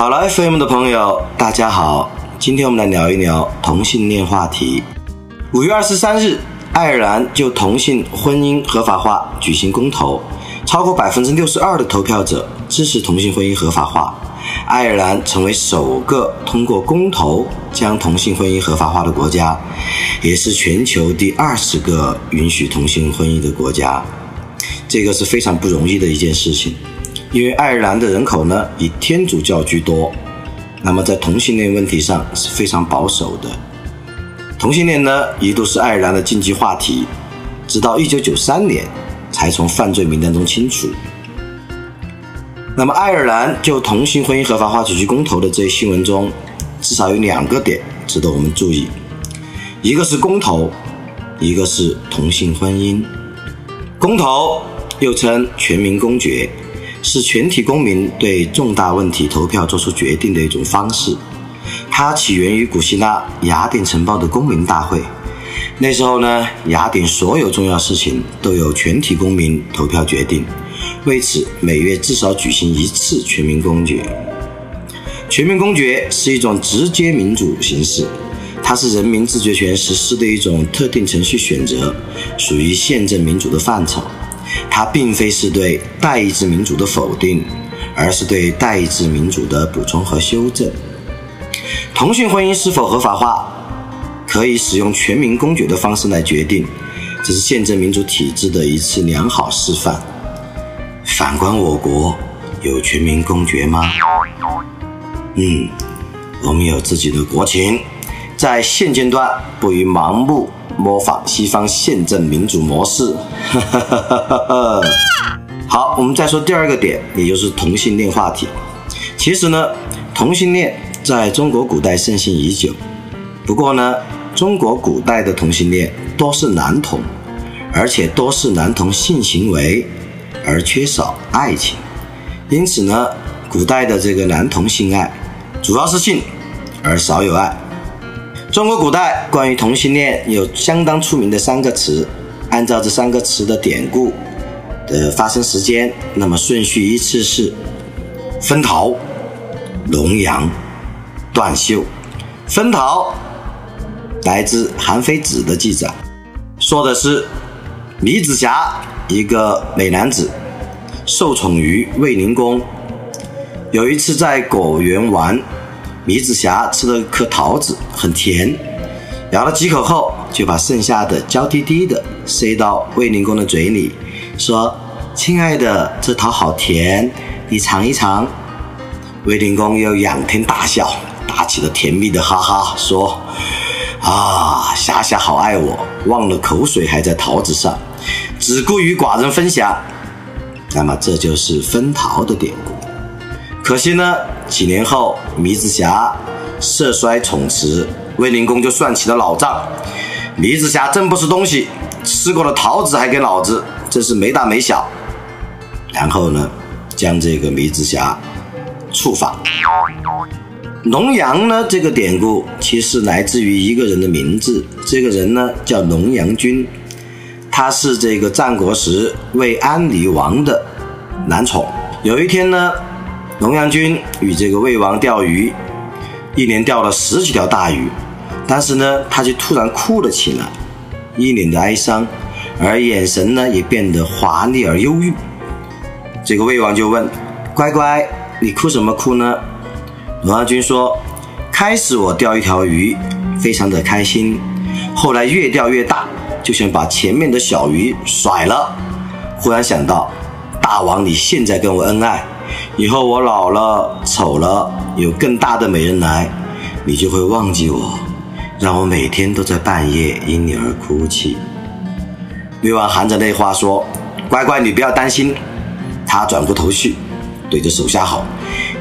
考拉 FM 的朋友，大家好，今天我们来聊一聊同性恋话题。五月二十三日，爱尔兰就同性婚姻合法化举行公投，超过百分之六十二的投票者支持同性婚姻合法化。爱尔兰成为首个通过公投将同性婚姻合法化的国家，也是全球第二十个允许同性婚姻的国家。这个是非常不容易的一件事情，因为爱尔兰的人口呢以天主教居多，那么在同性恋问题上是非常保守的。同性恋呢一度是爱尔兰的禁忌话题，直到一九九三年才从犯罪名单中清除。那么，爱尔兰就同性婚姻合法化举行公投的这一新闻中，至少有两个点值得我们注意：一个是公投，一个是同性婚姻。公投又称全民公决，是全体公民对重大问题投票做出决定的一种方式。它起源于古希腊雅典城堡的公民大会。那时候呢，雅典所有重要事情都由全体公民投票决定。为此，每月至少举行一次全民公决。全民公决是一种直接民主形式，它是人民自决权实施的一种特定程序选择，属于宪政民主的范畴。它并非是对代议制民主的否定，而是对代议制民主的补充和修正。同性婚姻是否合法化，可以使用全民公决的方式来决定，这是宪政民主体制的一次良好示范。反观我国，有全民公决吗？嗯，我们有自己的国情，在现阶段不宜盲目模仿西方宪政民主模式。好，我们再说第二个点，也就是同性恋话题。其实呢，同性恋在中国古代盛行已久，不过呢，中国古代的同性恋多是男同，而且多是男同性行为。而缺少爱情，因此呢，古代的这个男同性爱主要是性，而少有爱。中国古代关于同性恋有相当出名的三个词，按照这三个词的典故的发生时间，那么顺序依次是：分桃、龙阳、断袖。分桃来自《韩非子》的记载，说的是李子霞。一个美男子受宠于卫灵公，有一次在果园玩，米子霞吃了颗桃子，很甜，咬了几口后，就把剩下的娇滴滴的塞到卫灵公的嘴里，说：“亲爱的，这桃好甜，你尝一尝。”卫灵公又仰天大笑，打起了甜蜜的哈哈，说：“啊，霞霞好爱我，忘了口水还在桃子上。”只顾与寡人分享，那么这就是分桃的典故。可惜呢，几年后，糜子瑕色衰宠辞，卫灵公就算起了老账。糜子瑕真不是东西，吃过的桃子还给老子，真是没大没小。然后呢，将这个糜子瑕处罚。龙阳呢，这个典故其实来自于一个人的名字，这个人呢叫龙阳君。他是这个战国时魏安离王的男宠。有一天呢，龙阳君与这个魏王钓鱼，一连钓了十几条大鱼，但是呢，他就突然哭了起来，一脸的哀伤，而眼神呢也变得华丽而忧郁。这个魏王就问：“乖乖，你哭什么哭呢？”龙阳君说：“开始我钓一条鱼，非常的开心，后来越钓越大。”就想把前面的小鱼甩了，忽然想到，大王你现在跟我恩爱，以后我老了丑了，有更大的美人来，你就会忘记我，让我每天都在半夜因你而哭泣。魏王含着泪话说：“乖乖，你不要担心。”他转过头去，对着手下吼：“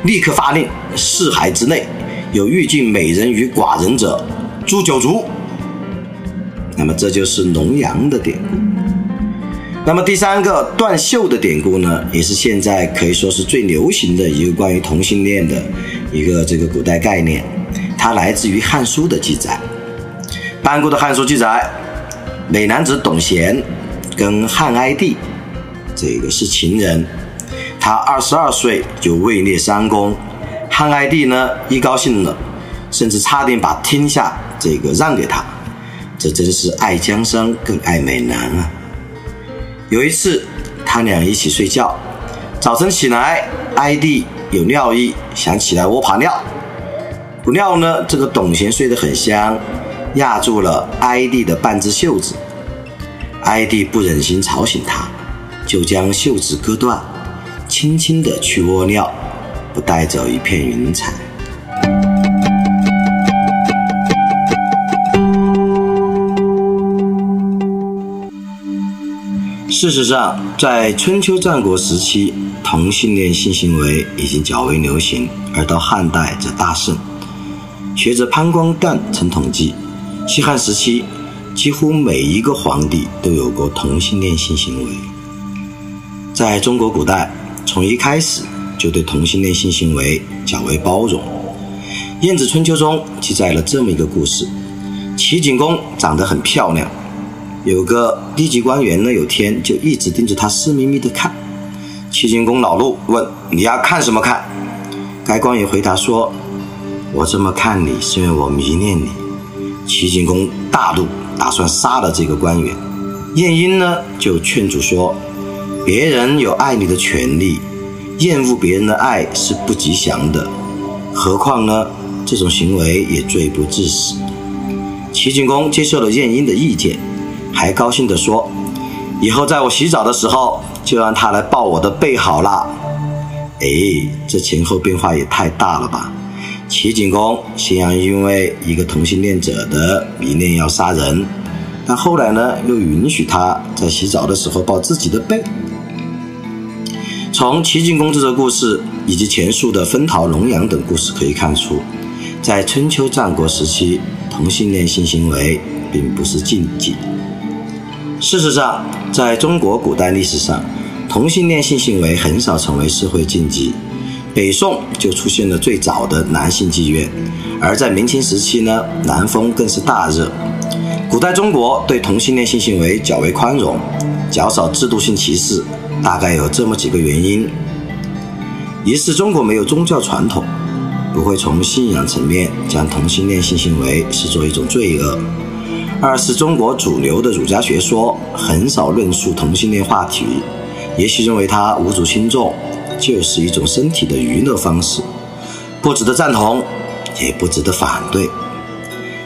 立刻发令，四海之内有欲尽美人于寡人者，诛九族。”那么这就是龙阳的典故。那么第三个断袖的典故呢，也是现在可以说是最流行的一个关于同性恋的一个这个古代概念。它来自于《汉书》的记载。班固的《汉书》记载，美男子董贤跟汉哀帝这个是情人，他二十二岁就位列三公，汉哀帝呢一高兴了，甚至差点把天下这个让给他。这真是爱江山更爱美男啊！有一次，他俩一起睡觉，早晨起来，哀帝有尿意，想起来窝爬尿。不料呢，这个董贤睡得很香，压住了哀帝的半只袖子。哀帝不忍心吵醒他，就将袖子割断，轻轻地去窝尿，不带走一片云彩。事实上，在春秋战国时期，同性恋性行为已经较为流行，而到汉代则大盛。学者潘光旦曾统计，西汉时期几乎每一个皇帝都有过同性恋性行为。在中国古代，从一开始就对同性恋性行为较为包容。《晏子春秋》中记载了这么一个故事：齐景公长得很漂亮。有个低级官员呢，有天就一直盯着他，色眯眯的看。齐景公恼怒，问：“你要看什么看？”该官员回答说：“我这么看你，是因为我迷恋你。”齐景公大怒，打算杀了这个官员。晏婴呢，就劝阻说：“别人有爱你的权利，厌恶别人的爱是不吉祥的。何况呢，这种行为也罪不至死。”齐景公接受了晏婴的意见。还高兴地说：“以后在我洗澡的时候，就让他来抱我的背好了。”哎，这前后变化也太大了吧！齐景公先要因为一个同性恋者的迷恋要杀人，但后来呢，又允许他在洗澡的时候抱自己的背。从齐景公这个故事以及前述的分桃、龙阳等故事可以看出，在春秋战国时期，同性恋性行为并不是禁忌。事实上，在中国古代历史上，同性恋性行为很少成为社会禁忌。北宋就出现了最早的男性妓院，而在明清时期呢，南风更是大热。古代中国对同性恋性行为较为宽容，较少制度性歧视，大概有这么几个原因：一是中国没有宗教传统，不会从信仰层面将同性恋性行为视作一种罪恶。二是中国主流的儒家学说很少论述同性恋话题，也许认为它无足轻重，就是一种身体的娱乐方式，不值得赞同，也不值得反对。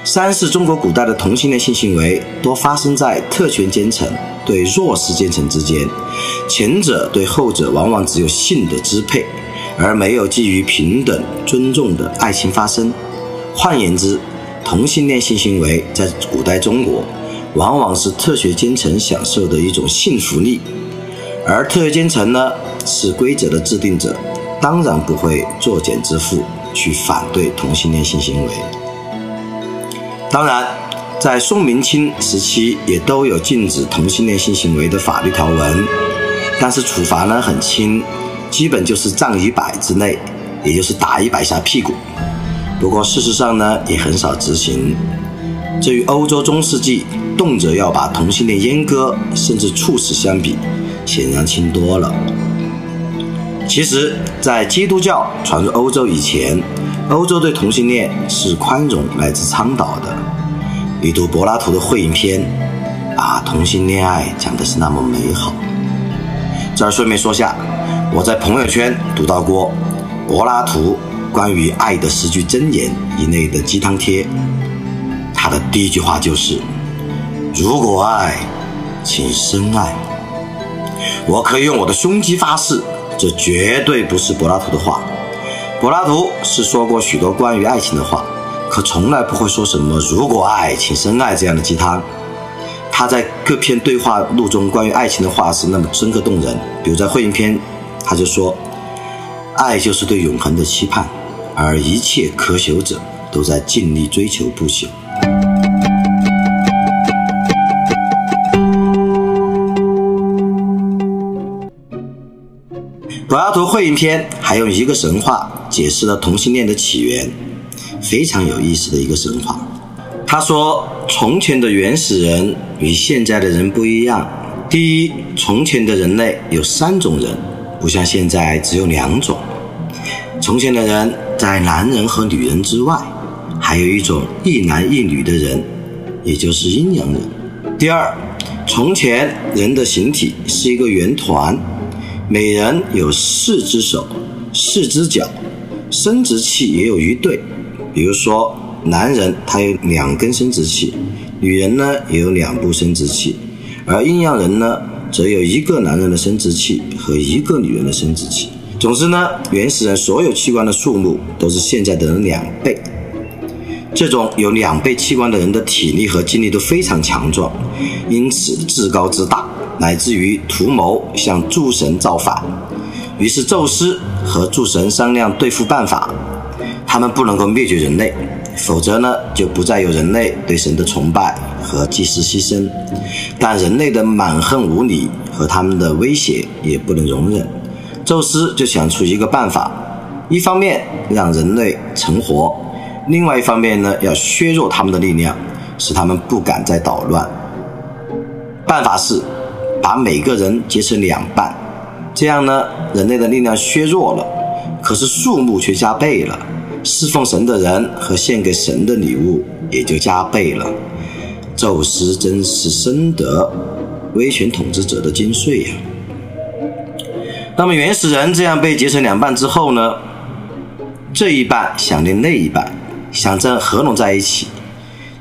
三是中国古代的同性恋性行为多发生在特权阶层对弱势阶层之间，前者对后者往往只有性的支配，而没有基于平等尊重的爱情发生。换言之，同性恋性行为在古代中国，往往是特学阶层享受的一种性福利，而特权阶层呢是规则的制定者，当然不会作茧自缚去反对同性恋性行为。当然，在宋明清时期也都有禁止同性恋性行为的法律条文，但是处罚呢很轻，基本就是杖一百之内，也就是打一百下屁股。不过事实上呢，也很少执行。这与欧洲中世纪动辄要把同性恋阉割甚至处死相比，显然轻多了。其实，在基督教传入欧洲以前，欧洲对同性恋是宽容乃至倡导的。你读柏拉图的《会影篇》，把同性恋爱讲的是那么美好。这儿顺便说下，我在朋友圈读到过柏拉图。关于爱的十句箴言一类的鸡汤贴，他的第一句话就是：“如果爱，请深爱。”我可以用我的胸肌发誓，这绝对不是柏拉图的话。柏拉图是说过许多关于爱情的话，可从来不会说什么“如果爱，请深爱”这样的鸡汤。他在各篇对话录中关于爱情的话是那么深刻动人，比如在会影篇，他就说。爱就是对永恒的期盼，而一切渴求者都在尽力追求不朽。柏拉图会影篇还用一个神话解释了同性恋的起源，非常有意思的一个神话。他说，从前的原始人与现在的人不一样。第一，从前的人类有三种人，不像现在只有两种。从前的人在男人和女人之外，还有一种一男一女的人，也就是阴阳人。第二，从前人的形体是一个圆团。每人有四只手、四只脚，生殖器也有一对。比如说，男人他有两根生殖器，女人呢也有两部生殖器，而阴阳人呢则有一个男人的生殖器和一个女人的生殖器。总之呢，原始人所有器官的数目都是现在的人两倍。这种有两倍器官的人的体力和精力都非常强壮，因此自高自大。乃至于图谋向诸神造反，于是宙斯和诸神商量对付办法。他们不能够灭绝人类，否则呢就不再有人类对神的崇拜和祭祀牺牲。但人类的蛮横无理和他们的威胁也不能容忍。宙斯就想出一个办法：一方面让人类成活，另外一方面呢要削弱他们的力量，使他们不敢再捣乱。办法是。把每个人截成两半，这样呢，人类的力量削弱了，可是数目却加倍了。侍奉神的人和献给神的礼物也就加倍了。宙斯真是深得威权统治者的精髓呀。那么原始人这样被截成两半之后呢，这一半想念那一半，想着合拢在一起，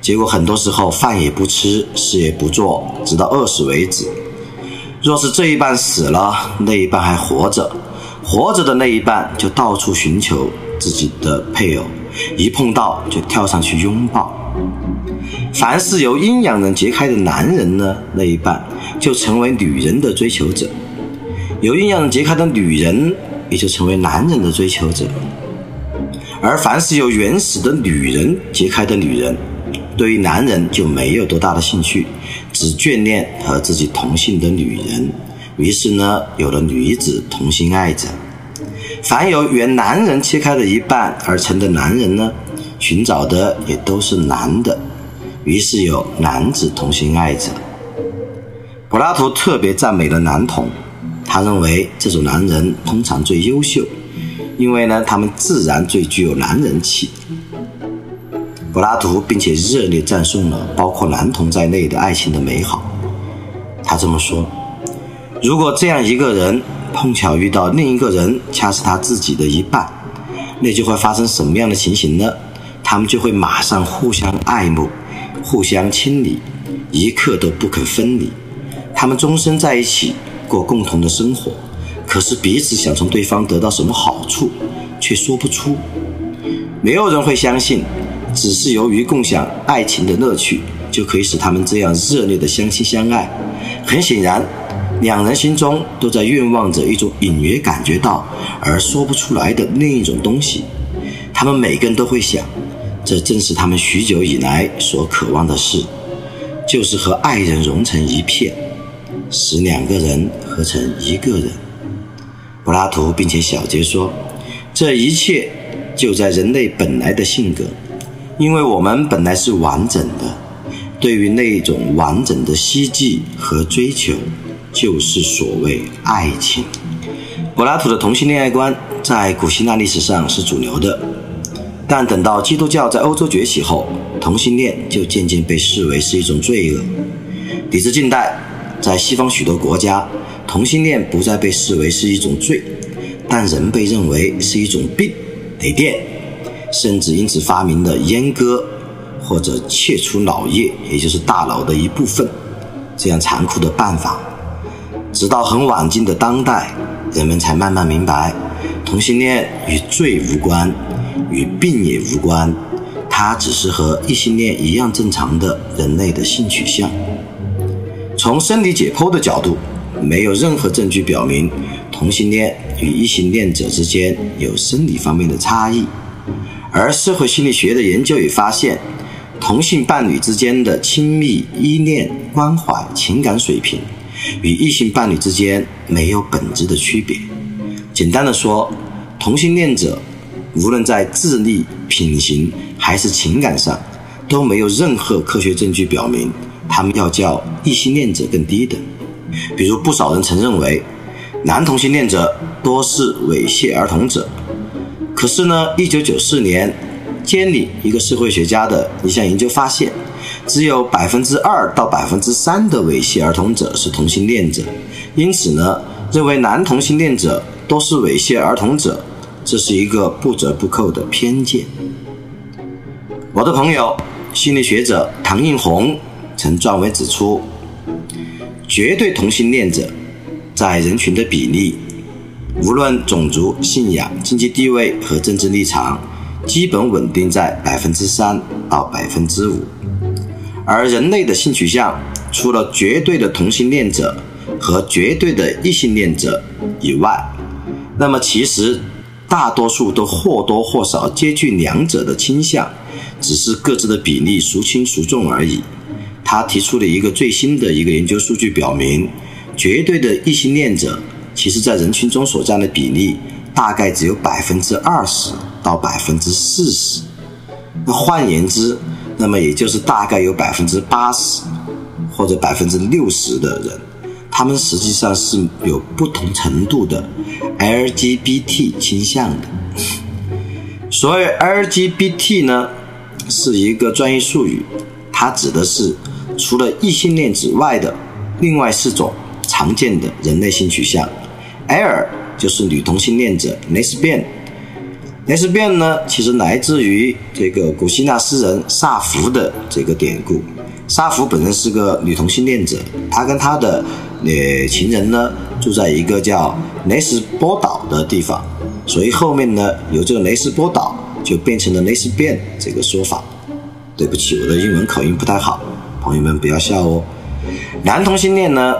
结果很多时候饭也不吃，事也不做，直到饿死为止。若是这一半死了，那一半还活着，活着的那一半就到处寻求自己的配偶，一碰到就跳上去拥抱。凡是由阴阳人揭开的男人呢，那一半就成为女人的追求者；由阴阳人揭开的女人，也就成为男人的追求者。而凡是由原始的女人揭开的女人，对于男人就没有多大的兴趣。只眷恋和自己同性的女人，于是呢，有了女子同性爱者。凡由原男人切开的一半而成的男人呢，寻找的也都是男的，于是有男子同性爱者。柏拉图特别赞美了男童，他认为这种男人通常最优秀，因为呢，他们自然最具有男人气。柏拉图并且热烈赞颂了包括男童在内的爱情的美好。他这么说：“如果这样一个人碰巧遇到另一个人，恰是他自己的一半，那就会发生什么样的情形呢？他们就会马上互相爱慕，互相亲昵，一刻都不肯分离。他们终身在一起过共同的生活，可是彼此想从对方得到什么好处，却说不出。没有人会相信。”只是由于共享爱情的乐趣，就可以使他们这样热烈的相亲相爱。很显然，两人心中都在愿望着一种隐约感觉到而说不出来的另一种东西。他们每个人都会想，这正是他们许久以来所渴望的事，就是和爱人融成一片，使两个人合成一个人。柏拉图并且小结说，这一切就在人类本来的性格。因为我们本来是完整的，对于那种完整的希冀和追求，就是所谓爱情。柏拉图的同性恋爱观在古希腊历史上是主流的，但等到基督教在欧洲崛起后，同性恋就渐渐被视为是一种罪恶。抵至近代，在西方许多国家，同性恋不再被视为是一种罪，但仍被认为是一种病，得电。甚至因此发明了阉割或者切除脑叶，也就是大脑的一部分，这样残酷的办法。直到很晚近的当代，人们才慢慢明白，同性恋与罪无关，与病也无关，它只是和异性恋一样正常的人类的性取向。从生理解剖的角度，没有任何证据表明同性恋与异性恋者之间有生理方面的差异，而社会心理学的研究也发现，同性伴侣之间的亲密、依恋、关怀、情感水平与异性伴侣之间没有本质的区别。简单的说，同性恋者无论在智力、品行还是情感上，都没有任何科学证据表明他们要叫异性恋者更低等。比如，不少人曾认为。男同性恋者多是猥亵儿童者，可是呢，一九九四年，监理一个社会学家的一项研究发现，只有百分之二到百分之三的猥亵儿童者是同性恋者，因此呢，认为男同性恋者都是猥亵儿童者，这是一个不折不扣的偏见。我的朋友心理学者唐映红曾撰文指出，绝对同性恋者。在人群的比例，无论种族、信仰、经济地位和政治立场，基本稳定在百分之三到百分之五。而人类的性取向，除了绝对的同性恋者和绝对的异性恋者以外，那么其实大多数都或多或少接近两者的倾向，只是各自的比例孰轻孰重而已。他提出了一个最新的一个研究数据，表明。绝对的异性恋者，其实在人群中所占的比例大概只有百分之二十到百分之四十。那换言之，那么也就是大概有百分之八十或者百分之六十的人，他们实际上是有不同程度的 LGBT 倾向的。所谓 LGBT 呢，是一个专业术语，它指的是除了异性恋之外的另外四种。常见的人类性取向，L 就是女同性恋者，Lesbian，Lesbian 呢其实来自于这个古希腊诗人萨福的这个典故。萨福本身是个女同性恋者，她跟她的呃情人呢住在一个叫雷斯波岛的地方，所以后面呢有这个雷斯波岛就变成了 Lesbian 这个说法。对不起，我的英文口音不太好，朋友们不要笑哦。男同性恋呢？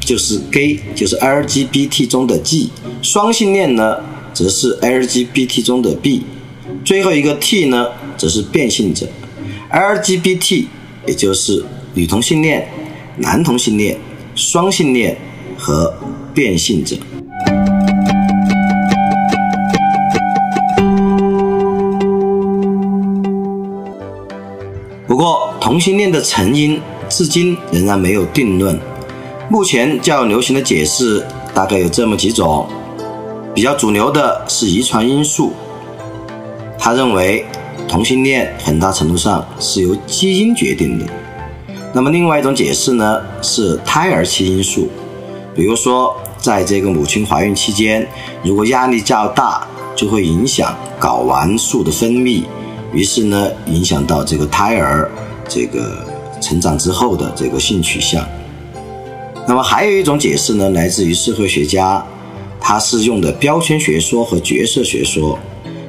就是 gay，就是 LGBT 中的 G，双性恋呢，则是 LGBT 中的 B，最后一个 T 呢，则是变性者。LGBT 也就是女同性恋、男同性恋、双性恋和变性者。不过，同性恋的成因至今仍然没有定论。目前较流行的解释大概有这么几种，比较主流的是遗传因素。他认为同性恋很大程度上是由基因决定的。那么另外一种解释呢是胎儿期因素，比如说在这个母亲怀孕期间，如果压力较大，就会影响睾丸素的分泌，于是呢影响到这个胎儿这个成长之后的这个性取向。那么还有一种解释呢，来自于社会学家，他是用的标签学说和角色学说。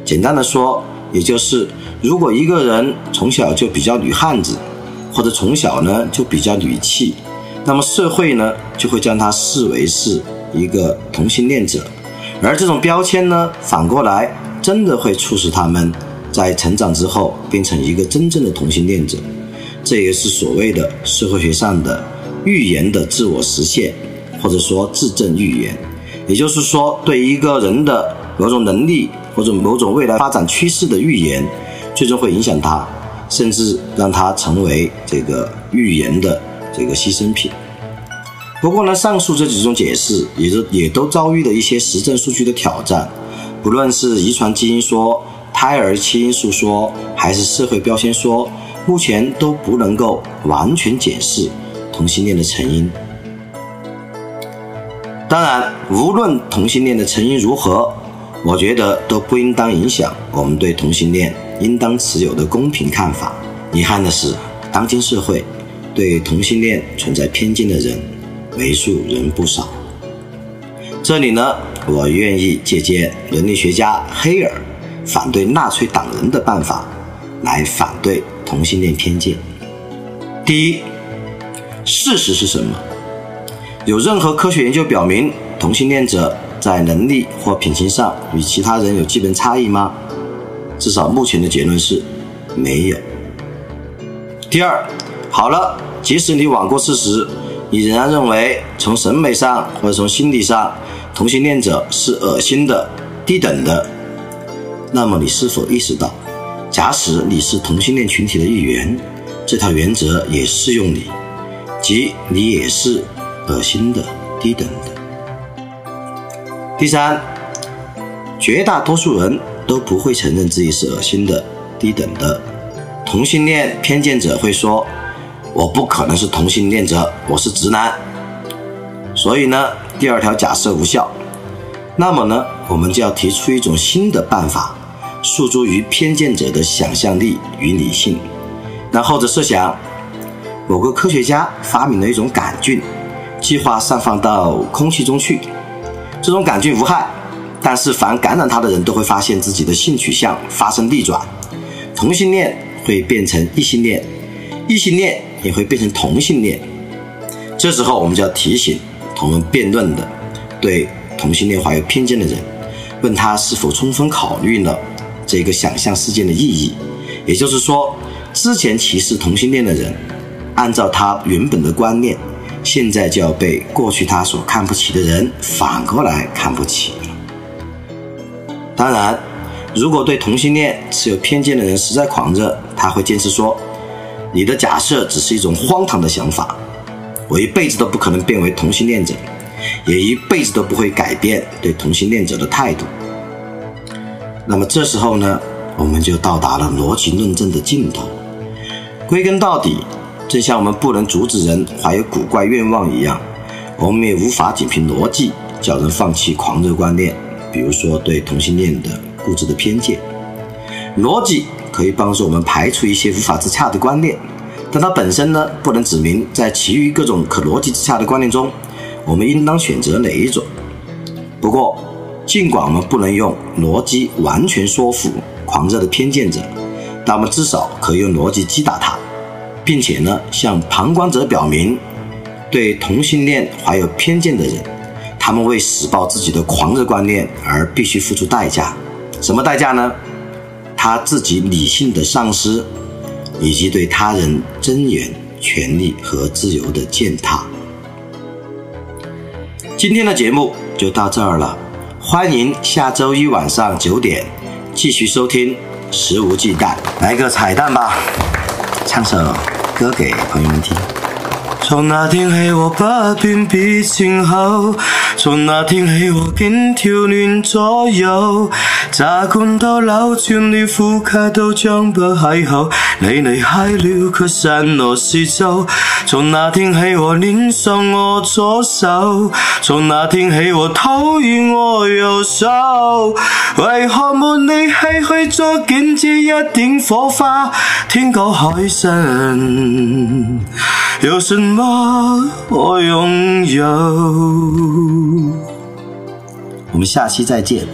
简单的说，也就是如果一个人从小就比较女汉子，或者从小呢就比较女气，那么社会呢就会将他视为是一个同性恋者。而这种标签呢，反过来真的会促使他们在成长之后变成一个真正的同性恋者。这也是所谓的社会学上的。预言的自我实现，或者说自证预言，也就是说，对一个人的某种能力或者某种未来发展趋势的预言，最终会影响他，甚至让他成为这个预言的这个牺牲品。不过呢，上述这几种解释也都也都遭遇了一些实证数据的挑战，不论是遗传基因说、胎儿基因素说，还是社会标签说，目前都不能够完全解释。同性恋的成因，当然，无论同性恋的成因如何，我觉得都不应当影响我们对同性恋应当持有的公平看法。遗憾的是，当今社会对同性恋存在偏见的人为数仍不少。这里呢，我愿意借鉴伦理学家黑尔反对纳粹党人的办法，来反对同性恋偏见。第一。事实是什么？有任何科学研究表明同性恋者在能力或品行上与其他人有基本差异吗？至少目前的结论是没有。第二，好了，即使你罔顾事实，你仍然认为从审美上或者从心理上，同性恋者是恶心的、低等的，那么你是否意识到，假使你是同性恋群体的一员，这条原则也适用你，即你也是恶心的、低等的。第三，绝大多数人都不会承认自己是恶心的、低等的。同性恋偏见者会说：“我不可能是同性恋者，我是直男。”所以呢，第二条假设无效。那么呢，我们就要提出一种新的办法，诉诸于偏见者的想象力与理性。那后者设想，某个科学家发明了一种杆菌，计划散放到空气中去。这种杆菌无害，但是凡感染它的人都会发现自己的性取向发生逆转，同性恋会变成异性恋，异性恋也会变成同性恋。这时候，我们就要提醒。同论辩论的，对同性恋怀有偏见的人，问他是否充分考虑了这个想象事件的意义。也就是说，之前歧视同性恋的人，按照他原本的观念，现在就要被过去他所看不起的人反过来看不起了。当然，如果对同性恋持有偏见的人实在狂热，他会坚持说，你的假设只是一种荒唐的想法。我一辈子都不可能变为同性恋者，也一辈子都不会改变对同性恋者的态度。那么这时候呢，我们就到达了逻辑论证的尽头。归根到底，正像我们不能阻止人怀有古怪愿望一样，我们也无法仅凭逻辑叫人放弃狂热观念，比如说对同性恋的固执的偏见。逻辑可以帮助我们排除一些无法自洽的观念。但它本身呢，不能指明在其余各种可逻辑之下的观念中，我们应当选择哪一种。不过，尽管我们不能用逻辑完全说服狂热的偏见者，但我们至少可以用逻辑击打他，并且呢，向旁观者表明，对同性恋怀有偏见的人，他们为使报自己的狂热观念而必须付出代价。什么代价呢？他自己理性的丧失。以及对他人尊严、权利和自由的践踏。今天的节目就到这儿了，欢迎下周一晚上九点继续收听《肆无忌惮》，来个彩蛋吧，唱首歌给朋友们听。从那天起，我不斷別前後。從那天起，我竟跳亂左右，習慣到扭轉了，呼吸都將不邂逅。你離開了，却散落四周。從那天起，我戀上我左手，從那天起，我討厭我右手。為何沒力气去捉紧这一點火花？天高海深，有什把我拥有？我们下期再见。